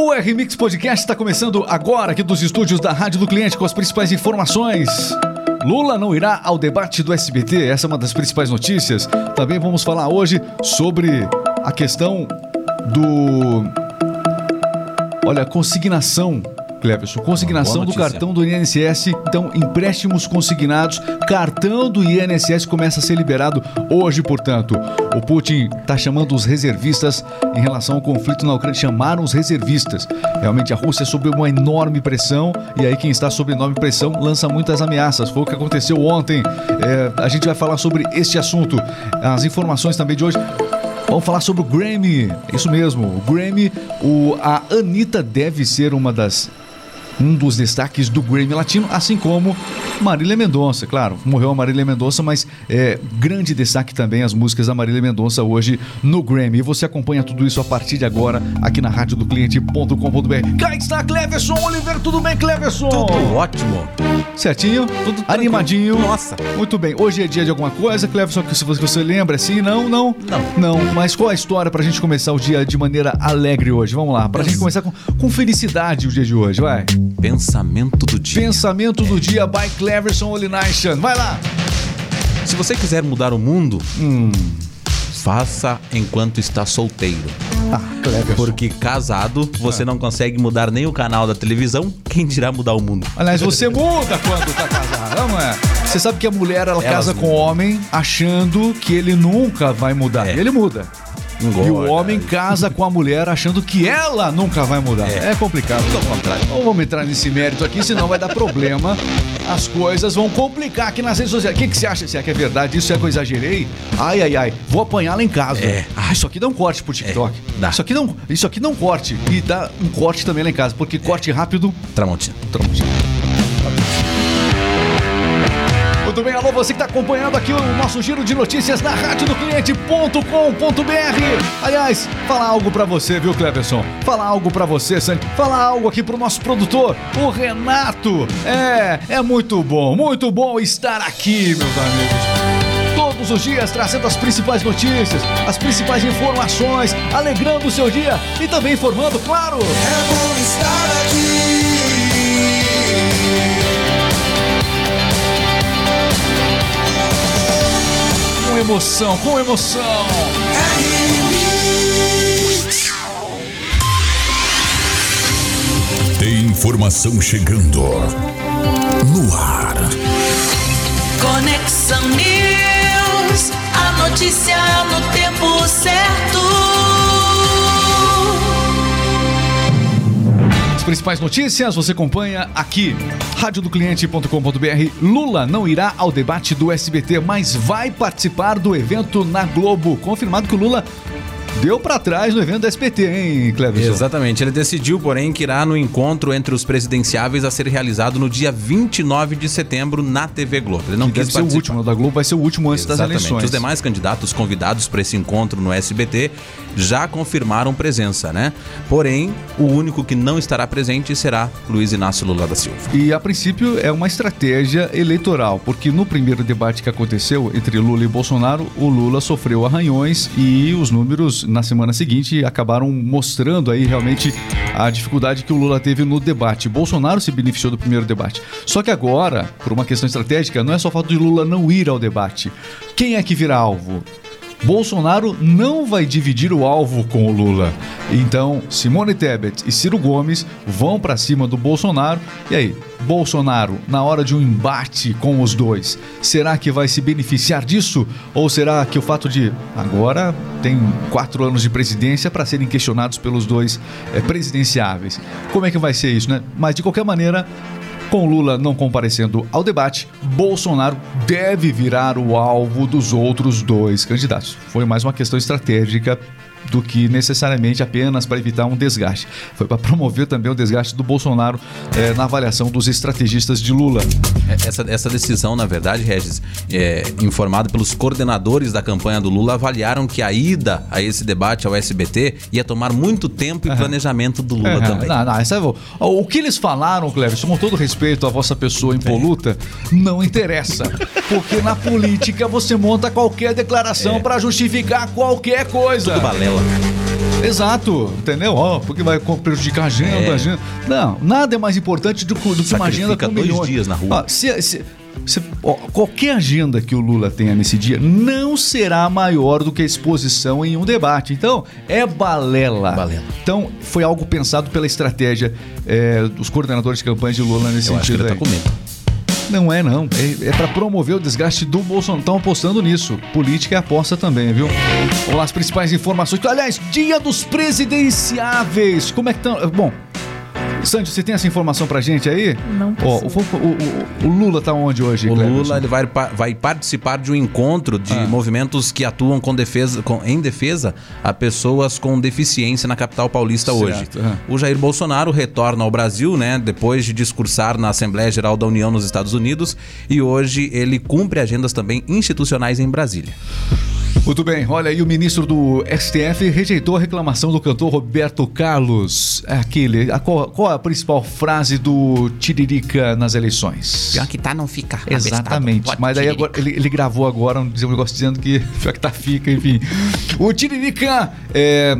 O R-Mix Podcast está começando agora aqui dos estúdios da Rádio do Cliente com as principais informações. Lula não irá ao debate do SBT, essa é uma das principais notícias. Também vamos falar hoje sobre a questão do. Olha, consignação Cleverson, consignação do cartão do INSS, então empréstimos consignados, cartão do INSS começa a ser liberado hoje, portanto. O Putin está chamando os reservistas em relação ao conflito na Ucrânia, chamaram os reservistas. Realmente a Rússia sob uma enorme pressão e aí quem está sob enorme pressão lança muitas ameaças. Foi o que aconteceu ontem. É, a gente vai falar sobre este assunto. As informações também de hoje. Vamos falar sobre o Grammy. Isso mesmo, o Grammy. O, a Anitta deve ser uma das um dos destaques do Grammy Latino, assim como Marília Mendonça. Claro, morreu a Marília Mendonça, mas é grande destaque também as músicas da Marília Mendonça hoje no Grammy. E você acompanha tudo isso a partir de agora aqui na rádio do cliente.com.br. Cá está Cleverson Oliver, tudo bem, Cleverson? Tudo ótimo. Certinho? Tudo animadinho. Nossa. Muito bem. Hoje é dia de alguma coisa, Cleverson, que se você lembra assim, não, não? Não. Não, mas qual a história pra gente começar o dia de maneira alegre hoje? Vamos lá, pra gente começar com, com felicidade o dia de hoje, vai. Pensamento do dia. Pensamento do dia by Cleverson Olination. Vai lá. Se você quiser mudar o mundo, Hum. faça enquanto está solteiro. Ah, Cleverson. Porque casado, você não consegue mudar nem o canal da televisão, quem dirá mudar o mundo? Aliás, você muda quando tá casado, não é? Você sabe que a mulher, ela Elas casa com o mudam. homem achando que ele nunca vai mudar. É. Ele muda. E o Engorda. homem casa com a mulher achando que ela nunca vai mudar. É, É. complicado. Tudo ao contrário. Não vamos entrar nesse mérito aqui, senão vai dar problema. As coisas vão complicar aqui nas redes sociais. O que, que você acha? Se é que é verdade? Isso é que eu exagerei? Ai, ai, ai. Vou apanhar lá em casa. É. Ah, isso aqui dá um corte pro TikTok. É, dá. Isso aqui não, isso aqui dá um corte. E dá um corte também lá em casa. Porque corte rápido, Tramontina. Trompe. Muito bem, alô, você que está acompanhando aqui o nosso giro de notícias na rádio do cliente.com.br. Aliás, fala algo pra você, viu, Cleverson? Fala algo pra você, Sandy. Fala algo aqui pro nosso produtor, o Renato. É, é muito bom, muito bom estar aqui, meus amigos. Todos os dias trazendo as principais notícias, as principais informações, alegrando o seu dia e também informando, claro. É emoção, com emoção. Tem informação chegando no ar. Conexão News, a notícia no tempo certo. Principais notícias você acompanha aqui. radiodocliente.com.br. Lula não irá ao debate do SBT, mas vai participar do evento na Globo. Confirmado que o Lula deu pra trás no evento do SBT, hein, Cleverson? Exatamente. Ele decidiu, porém, que irá no encontro entre os presidenciáveis a ser realizado no dia 29 de setembro na TV Globo. Ele não Que quis deve ser o participar. último, o da Globo vai ser o último antes das Exatamente. eleições. Os demais candidatos convidados para esse encontro no SBT já confirmaram presença, né? Porém, o único que não estará presente será Luiz Inácio Lula da Silva. E a princípio é uma estratégia eleitoral, porque no primeiro debate que aconteceu entre Lula e Bolsonaro, o Lula sofreu arranhões e os números na semana seguinte acabaram mostrando aí realmente a dificuldade que o Lula teve no debate. Bolsonaro se beneficiou do primeiro debate. Só que agora, por uma questão estratégica, não é só o fato de Lula não ir ao debate. Quem é que vira alvo? Bolsonaro não vai dividir o alvo com o Lula. Então, Simone Tebet e Ciro Gomes vão para cima do Bolsonaro. E aí, Bolsonaro, na hora de um embate com os dois, será que vai se beneficiar disso? Ou será que o fato de agora tem quatro anos de presidência para serem questionados pelos dois eh, presidenciáveis? Como é que vai ser isso, né? Mas de qualquer maneira, com Lula não comparecendo ao debate, Bolsonaro deve virar o alvo dos outros dois candidatos. Foi mais uma questão estratégica do que necessariamente apenas para evitar um desgaste. Foi para promover também o desgaste do Bolsonaro eh, na avaliação dos estrategistas de Lula. É, Essa, essa decisão, na verdade, Regis, é, informado pelos coordenadores da campanha do Lula, avaliaram que a ida a esse debate ao SBT ia tomar muito tempo e planejamento do Lula É, também. Não, não, essa é, o, o que eles falaram, Cleverson, com todo respeito à vossa pessoa impoluta, não interessa. Porque na política você monta qualquer declaração É. para justificar qualquer coisa. Tudo balela. Exato, entendeu? Ó, porque vai prejudicar a agenda, É. a agenda. Não, nada é mais importante do, que- do que uma agenda com dois milhões. dias na rua. Ó, se- se- se- ó, qualquer agenda que o Lula tenha nesse dia não será maior do que a exposição em um debate. Então, é balela. Balela. Então, foi algo pensado pela estratégia é, dos coordenadores de campanha de Lula nesse Eu acho que sentido. ele tá aí. com medo. Não é, não. É, é para promover o desgaste do Bolsonaro. Estão apostando nisso. Política é aposta também, viu? Vamos lá, as principais informações. Aliás, dia dos presidenciáveis. Como é que estão? Bom, Sandy, você tem essa informação pra gente aí? Não Ó, o, o- o- Lula tá onde hoje, O Cleverson? Lula ele vai, vai participar de um encontro de Ah. movimentos que atuam com defesa, com- em defesa a pessoas com deficiência na capital paulista Certo, hoje. O Jair Bolsonaro retorna ao Brasil, né, depois de discursar na Assembleia Geral da União nos Estados Unidos, e hoje ele cumpre agendas também institucionais em Brasília. Muito bem, olha aí, o ministro do STF rejeitou a reclamação do cantor Roberto Carlos. É Aquele, a, qual, qual a principal frase do Tiririca nas eleições? que tá não fica. Exatamente. Mas daí agora, ele, ele gravou agora um, um negócio dizendo que pior que tá fica, enfim. O Tiririca, é,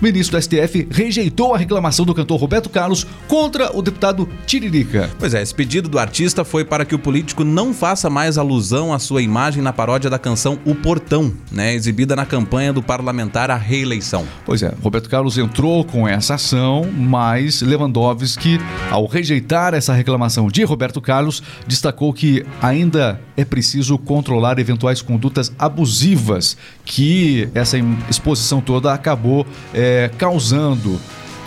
ministro do STF, rejeitou a reclamação do cantor Roberto Carlos contra o deputado Tiririca. Pois é, esse pedido do artista foi para que o político não faça mais alusão à sua imagem na paródia da canção O Portão, né, exibida na campanha do parlamentar à reeleição. Pois é, Roberto Carlos entrou com essa ação, mas Lewandowski, ao rejeitar essa reclamação de Roberto Carlos, destacou que ainda é preciso controlar eventuais condutas abusivas que essa exposição toda acabou é, causando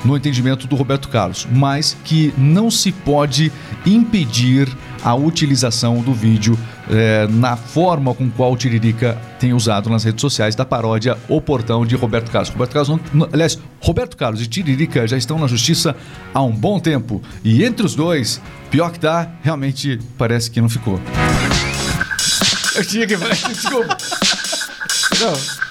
no entendimento do Roberto Carlos, mas que não se pode impedir a utilização do vídeo eh, na forma com qual o Tiririca tem usado nas redes sociais da paródia O Portão de Roberto Carlos. Roberto Carlos, não- não- aliás, Roberto Carlos e Tiririca já estão na justiça há um bom tempo e entre os dois, pior que tá, realmente parece que não ficou. Eu tinha que desculpa. Não.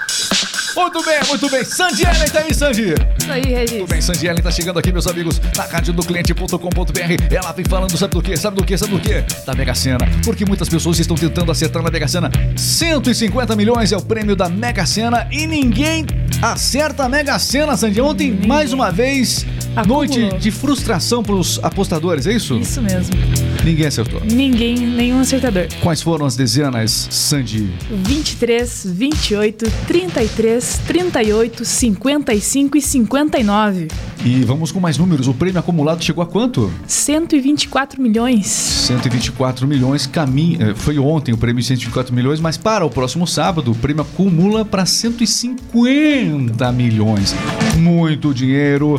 Muito bem, muito bem. Sandy Ellen tá aí, Sandy. Isso aí, Regis. Tudo bem, Sandy Ellen tá chegando aqui, meus amigos, na rádio do cliente.com.br. Ela vem falando, sabe do que? Sabe do que? Sabe do que? Da Mega Sena. Porque muitas pessoas estão tentando acertar na Mega Sena. 150 milhões é o prêmio da Mega Sena e ninguém acerta a Mega Sena, Sandy. Ontem, mais uma vez, Acumulou. noite de frustração pros apostadores, é isso? Isso mesmo. Ninguém acertou. Ninguém, nenhum acertador. Quais foram as dezenas, Sandy? 23, 28, 33, 38, 55 e 59. E vamos com mais números. O prêmio acumulado chegou a quanto? 124 milhões. 124 milhões caminha. eh, Foi ontem o prêmio de 124 milhões, mas para o próximo sábado o prêmio acumula para 150 milhões. Muito dinheiro,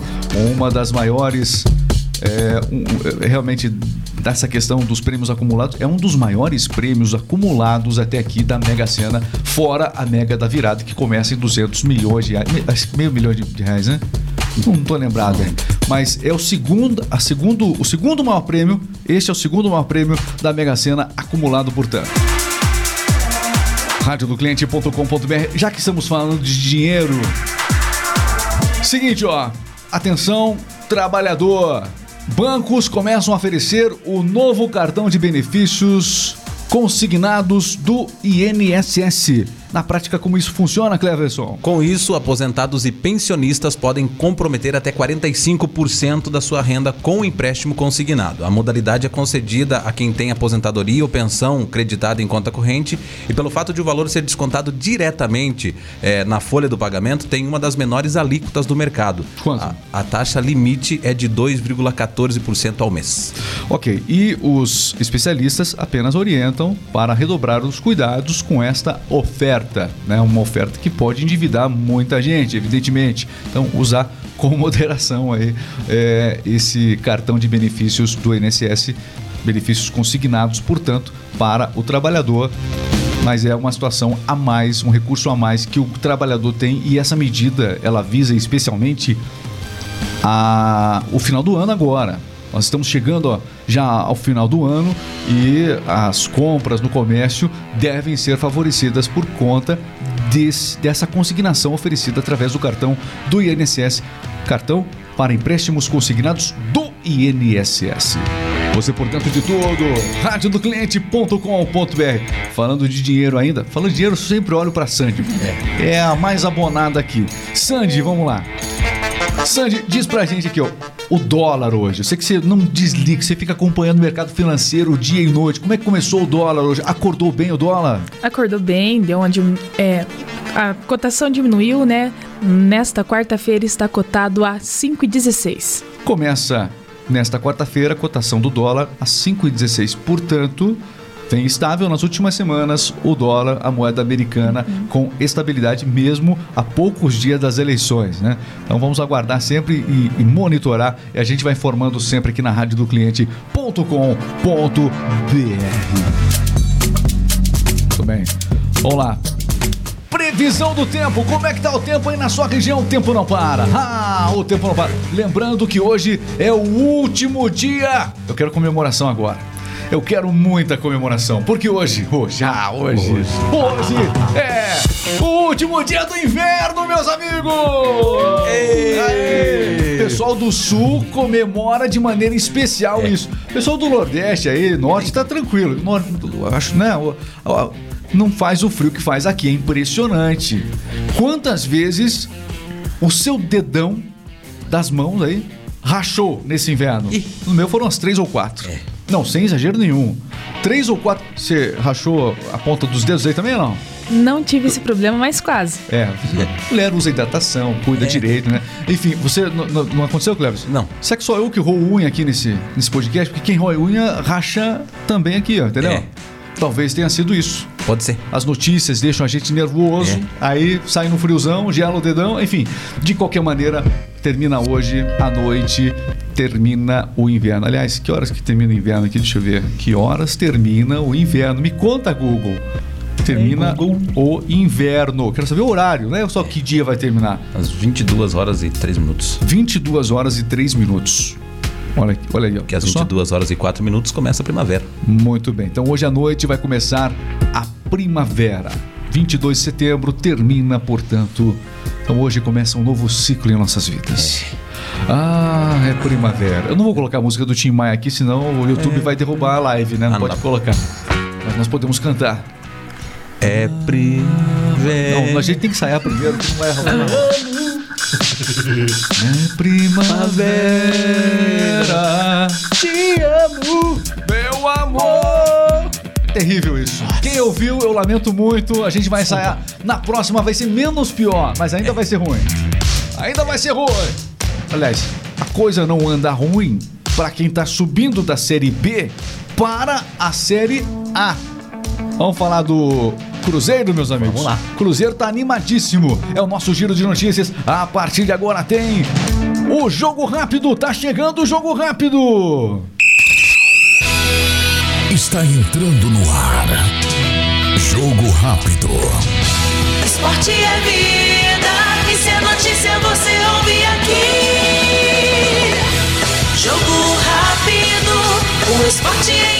uma das maiores. é, um, é, realmente dessa questão dos prêmios acumulados é um dos maiores prêmios acumulados até aqui da Mega Sena, fora a Mega da Virada que começa em 200 milhões de reais, meio milhão de, de reais, né? Não tô lembrado, hein? mas é o segundo, a segundo, o segundo maior prêmio. Este é o segundo maior prêmio da Mega Sena acumulado, portanto. radiodocliente.com.br. Já que estamos falando de dinheiro, seguinte, ó, atenção, trabalhador. Bancos começam a oferecer o novo cartão de benefícios consignados do INSS. Na prática, como isso funciona, Cleverson? Com isso, aposentados e pensionistas podem comprometer até 45% da sua renda com o empréstimo consignado. A modalidade é concedida a quem tem aposentadoria ou pensão creditada em conta corrente e pelo fato de o valor ser descontado diretamente eh, na folha do pagamento, tem uma das menores alíquotas do mercado. Quanto? A, a taxa limite é de 2,14% ao mês. Ok, e os especialistas apenas orientam para redobrar os cuidados com esta oferta, né? Uma oferta que pode endividar muita gente, evidentemente. Então, usar com moderação aí é, esse cartão de benefícios do INSS, benefícios consignados, portanto, para o trabalhador. Mas é uma situação a mais, um recurso a mais que o trabalhador tem e essa medida ela visa especialmente a, o final do ano agora. Nós estamos chegando ó, já ao final do ano e as compras no comércio devem ser favorecidas por conta desse- dessa consignação oferecida através do cartão do INSS. Cartão para empréstimos consignados do INSS. Você por dentro de tudo. radiodocliente.com.br. Falando de dinheiro ainda, falando de dinheiro, sempre olho pra Sandy. É. é a mais abonada aqui. Sandy, vamos lá. Sandy, diz pra gente aqui, ó. O dólar hoje. Eu sei que você não desliga, você fica acompanhando o mercado financeiro dia e noite. Como é que começou o dólar hoje? Acordou bem o dólar? Acordou bem, deu dim- é, a cotação diminuiu, né? Nesta quarta-feira está cotado a 5,16. Começa nesta quarta-feira a cotação do dólar a 5,16. Portanto, vem estável nas últimas semanas o dólar, a moeda americana, com estabilidade mesmo a poucos dias das eleições, né? Então vamos aguardar sempre e, e monitorar e a gente vai informando sempre aqui na rádio do cliente.com.br. Muito bem. Vamos lá. Previsão do tempo, como é que tá o tempo aí na sua região? O tempo não para. Ah, o tempo não para. Lembrando que hoje é o último dia. Eu quero comemoração agora. Eu quero muita comemoração, porque hoje, hoje, ah, hoje, hoje, é o último dia do inverno, meus amigos! Aê! Pessoal do Sul comemora de maneira especial isso. Pessoal do Nordeste aí, Norte, tá tranquilo. Nor- eu acho, né? Não faz o frio que faz aqui, é impressionante. Quantas vezes o seu dedão das mãos aí rachou nesse inverno? No meu foram as três ou quatro. Não, sem exagero nenhum. Três ou quatro. Você rachou a ponta dos dedos aí também ou não? Não tive esse problema, mas quase. É, mulher usa hidratação, cuida direito, né? Enfim, você. Não aconteceu, Cleves? Não. Será que só eu que roo unha aqui nesse, nesse podcast? Porque quem roe unha racha também aqui, ó, entendeu? É. Talvez tenha sido isso. Pode ser. As notícias deixam a gente nervoso, É. aí sai no friozão, gela o dedão, enfim. De qualquer maneira, termina hoje à noite, termina o inverno. Aliás, que horas que termina o inverno aqui? Deixa eu ver. Que horas termina o inverno? Me conta, Google. Termina o inverno. Quero saber o horário, né? Só que dia vai terminar. Às 22 horas e 3 minutos. 22 horas e 3 minutos. Olha, aqui, olha aí, ó. Que às Só- 22 horas e 4 minutos começa a primavera. Muito bem. Então hoje à noite vai começar a primavera. 22 de setembro termina, portanto. Então hoje começa um novo ciclo em nossas vidas. Ah, é primavera. Eu não vou colocar a música do Tim Maia aqui, senão o YouTube vai derrubar a live, né? Não Ah, não pode dá. colocar. Mas nós podemos cantar. É primavera. Não, a gente tem que ensaiar primeiro, que não vai rolar. É primavera, te amo, meu amor. Terrível isso. Quem ouviu, eu lamento muito. A gente vai ensaiar. Na próxima vai ser menos pior, mas ainda vai ser ruim. Ainda vai ser ruim. Aliás, a coisa não anda ruim para quem tá subindo da série B para a série A. Vamos falar do Cruzeiro, meus amigos. Vamos lá. Cruzeiro tá animadíssimo. É o nosso giro de notícias. A partir de agora tem o jogo rápido. Tá chegando o jogo rápido. Está entrando no ar. Jogo rápido. Esporte é vida, e se é notícia você ouve aqui. Jogo rápido, o esporte em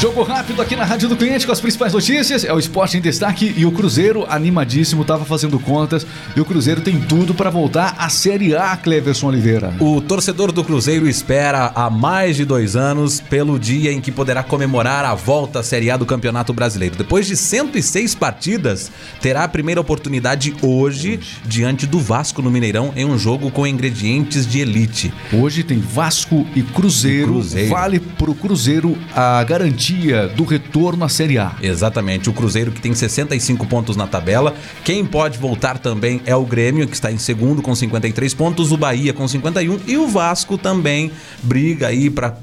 Jogo rápido aqui na Rádio do Cliente com as principais notícias. É o esporte em destaque e o Cruzeiro animadíssimo, tava fazendo contas. E o Cruzeiro tem tudo para voltar à Série A, Cleverson Oliveira. O torcedor do Cruzeiro espera há mais de dois anos pelo dia em que poderá comemorar a volta à Série A do Campeonato Brasileiro. Depois de 106 partidas, terá a primeira oportunidade hoje diante do Vasco no Mineirão em um jogo com ingredientes de elite. Hoje tem Vasco e Cruzeiro. E Cruzeiro. Vale pro Cruzeiro a garantia do retorno à Série A. Exatamente, o Cruzeiro que tem 65 pontos na tabela. Quem pode voltar também é o Grêmio, que está em segundo com 53 pontos, o Bahia com 51 e o Vasco também briga aí para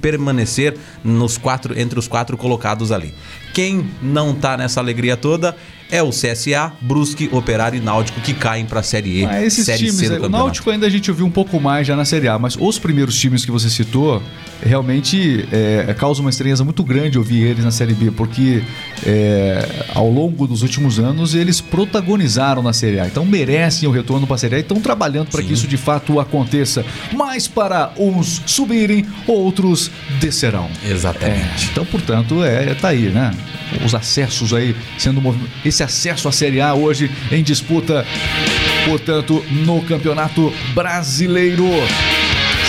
permanecer nos quatro entre os quatro colocados ali. Quem não tá nessa alegria toda é o CSA, Brusque, Operário e Náutico que caem para a Série E, Ah, esses Série times, C do o. Náutico ainda a gente ouviu um pouco mais já na Série A, mas os primeiros times que você citou, realmente é, causa uma estranheza muito grande ouvir eles na Série B, porque é, ao longo dos últimos anos eles protagonizaram na Série A, então merecem o retorno para a Série A e estão trabalhando para que isso de fato aconteça. Mas para uns subirem, outros descerão. Exatamente. É, então, portanto, é, tá aí, né? Os acessos aí sendo movi- esse acesso à Série A hoje em disputa, portanto, no Campeonato Brasileiro.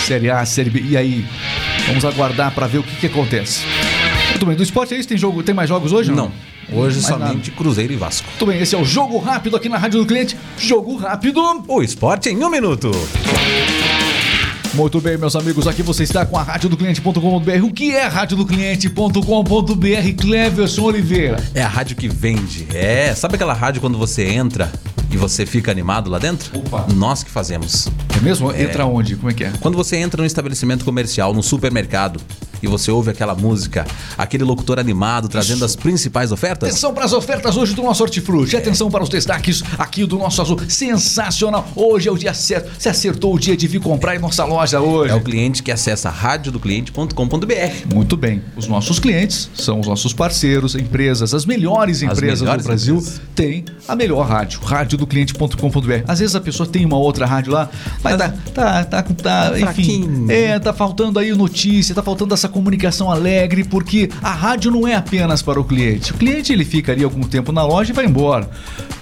Série A, Série B. E aí? Vamos aguardar para ver o que, que acontece. Muito bem, do esporte é isso? Tem, jogo, tem mais jogos hoje? Não. Hoje Mais somente Cruzeiro e Vasco. Muito bem, esse é o Jogo Rápido aqui na Rádio do Cliente. Jogo Rápido. O esporte em um minuto. Muito bem, meus amigos, aqui você está com a rádio do cliente.com.br. O que é rádio do cliente.com.br? Cleverson Oliveira. É a rádio que vende. É, sabe aquela rádio quando você entra e você fica animado lá dentro? Opa. Nós que fazemos. É mesmo? Entra onde? Como é que é? Quando você entra num estabelecimento comercial, num supermercado, e você ouve aquela música, aquele locutor animado trazendo as principais ofertas? Atenção para as ofertas hoje do nosso Hortifruti. Atenção para os destaques aqui do nosso azul. Sensacional. Hoje é o dia certo. Você acertou o dia de vir comprar em nossa loja hoje. É o cliente que acessa radiodocliente.com.br. Muito bem. Os nossos clientes são os nossos parceiros, empresas, as melhores empresas melhores do Brasil empresas. têm a melhor rádio, radiodocliente.com.br. Às vezes a pessoa tem uma outra rádio lá, mas tá, tá, tá, com- tá, enfim, é, tá faltando aí notícia, tá faltando essa comunicação alegre, porque a rádio não é apenas para o cliente. O cliente ele fica ali algum tempo na loja e vai embora.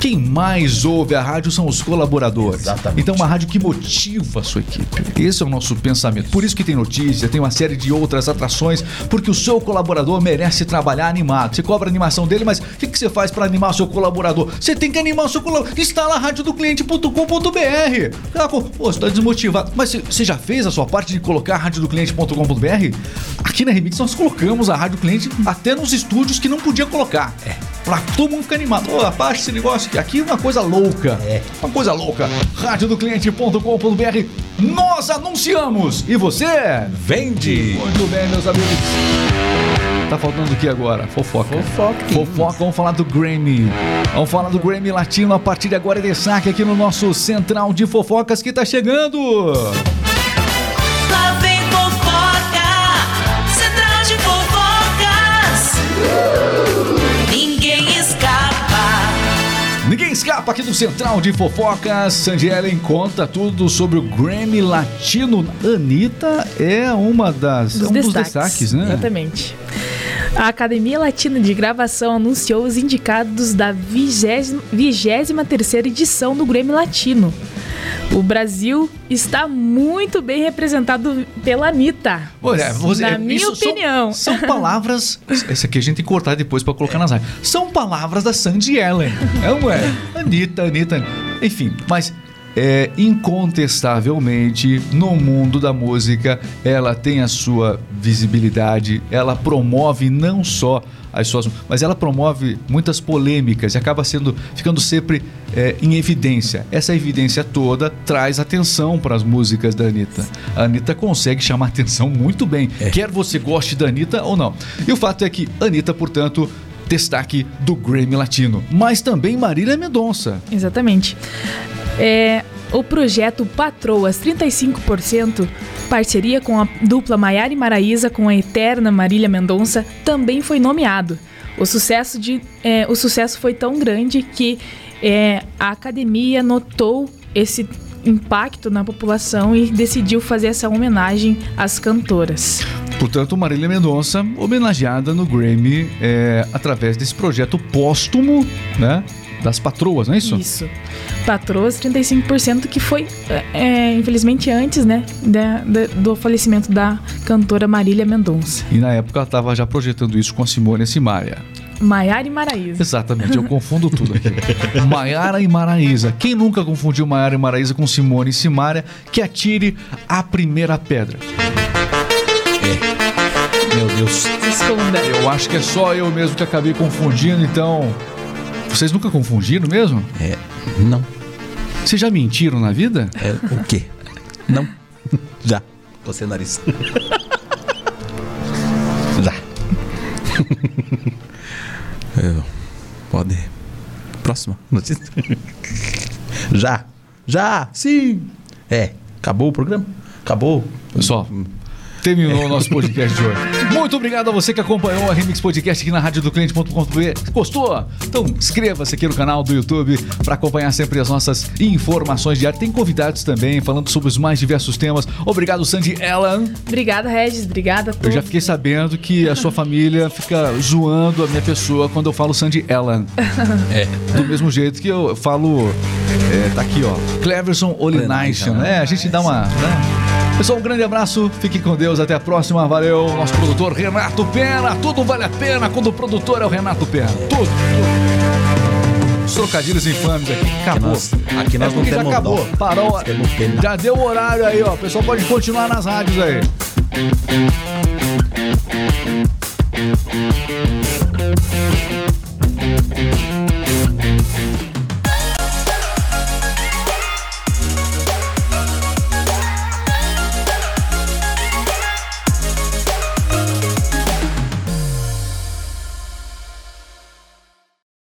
Quem mais ouve a rádio são os colaboradores. Exatamente. Então uma rádio que motiva a sua equipe. Esse é o nosso pensamento. Por isso que tem notícia, tem uma série de outras atrações, porque o seu colaborador merece trabalhar animado. Você cobra a animação dele, mas o que, que você faz para animar o seu colaborador? Você tem que animar o seu colaborador. Instala a rádio do cliente.com.br. Ah, Pô, você tá desmotivado. Mas você- já fez a sua parte de colocar a rádio do cliente.com.br? Aqui na Remix nós colocamos a rádio cliente até nos estúdios que não podia colocar. É. Pra todo mundo ficar animado. Ô, rapaz, esse negócio aqui, aqui uma coisa louca. É. Uma coisa louca. Rádio do cliente.com.br. Nós anunciamos. E você? Vende! Muito bem, meus amigos. Tá faltando o que agora? Fofoca. Fofoca. Fofoca, vamos falar do Grammy. Vamos falar do Grammy Latino a partir de agora. É destaque aqui no nosso Central de Fofocas que tá chegando. Escapa aqui do Central de Fofocas. Sandy Ellen conta tudo sobre o Grammy Latino. Anitta é uma das Dos um destaques. dos destaques, né? Exatamente. A Academia Latina de Gravação anunciou os indicados da 23 edição do Grammy Latino. O Brasil está muito bem representado pela Anitta. Olha, você- Na minha isso são- opinião. São, palavras. Esse aqui a gente tem que cortar depois pra colocar nas rádios. São palavras da Sandy Ellen. É, não é? Anitta, Anitta. Enfim, mas. É, incontestavelmente, no mundo da música, ela tem a sua visibilidade, ela promove não só as suas, mas ela promove muitas polêmicas e acaba sendo ficando sempre é, em evidência. Essa evidência toda traz atenção para as músicas da Anitta. A Anitta consegue chamar atenção muito bem, quer você goste da Anitta ou não. E o fato é que Anitta, portanto, destaque do Grammy Latino, mas também Marília Mendonça. Exatamente. É, o projeto Patroas 35%, parceria com a dupla Maiara e Maraíza com a eterna Marília Mendonça, também foi nomeado. O sucesso, de, é, o sucesso foi tão grande que é, a academia notou esse impacto na população e decidiu fazer essa homenagem às cantoras. Portanto, Marília Mendonça homenageada no Grammy é, através desse projeto póstumo, né? Das patroas, não é isso? Isso. Patroas 35%, que foi, é, infelizmente, antes, né, da- da- do falecimento da cantora Marília Mendonça. E na época ela estava já projetando isso com a Simone Simaria. Maiara e Maraíza. Exatamente, eu confundo tudo aqui. Maiara e Maraísa. Quem nunca confundiu Maiara e Maraísa com Simone e Simaria, que atire a primeira pedra. Meu Deus. Esconda. Eu acho que é só eu mesmo que acabei confundindo, então. Vocês nunca confundiram mesmo? É. Não. Vocês já mentiram na vida? É o quê? Não. Já. Você nariz. Já. Eu- Pode. Próxima notícia. Já. Já. Sim. É. Acabou o programa? Acabou. Pessoal, terminou o nosso podcast de hoje. Muito obrigado a você que acompanhou a Remix Podcast aqui na rádio do cliente.com.br. Gostou? Então inscreva-se aqui no canal do YouTube para acompanhar sempre as nossas informações diárias. Tem convidados também falando sobre os mais diversos temas. Obrigado, Sandy Ellen. Obrigada, Regis. Obrigada a todos. Eu já fiquei sabendo que a sua família fica zoando a minha pessoa quando eu falo Sandy Ellen. É. Do mesmo jeito que eu falo É, tá aqui, ó. Cleverson Olination. Olination, É, a gente dá uma. né? Pessoal, um grande abraço, fique com Deus, até a próxima, valeu. Nosso produtor Renato Pena, tudo vale a pena quando o produtor é o Renato Pena, tudo. tudo. Trocadilhos infames aqui, acabou. Aqui nós é não temos já acabou, dó. parou. Temos já deu o horário aí, ó. O pessoal pode continuar nas rádios aí. Música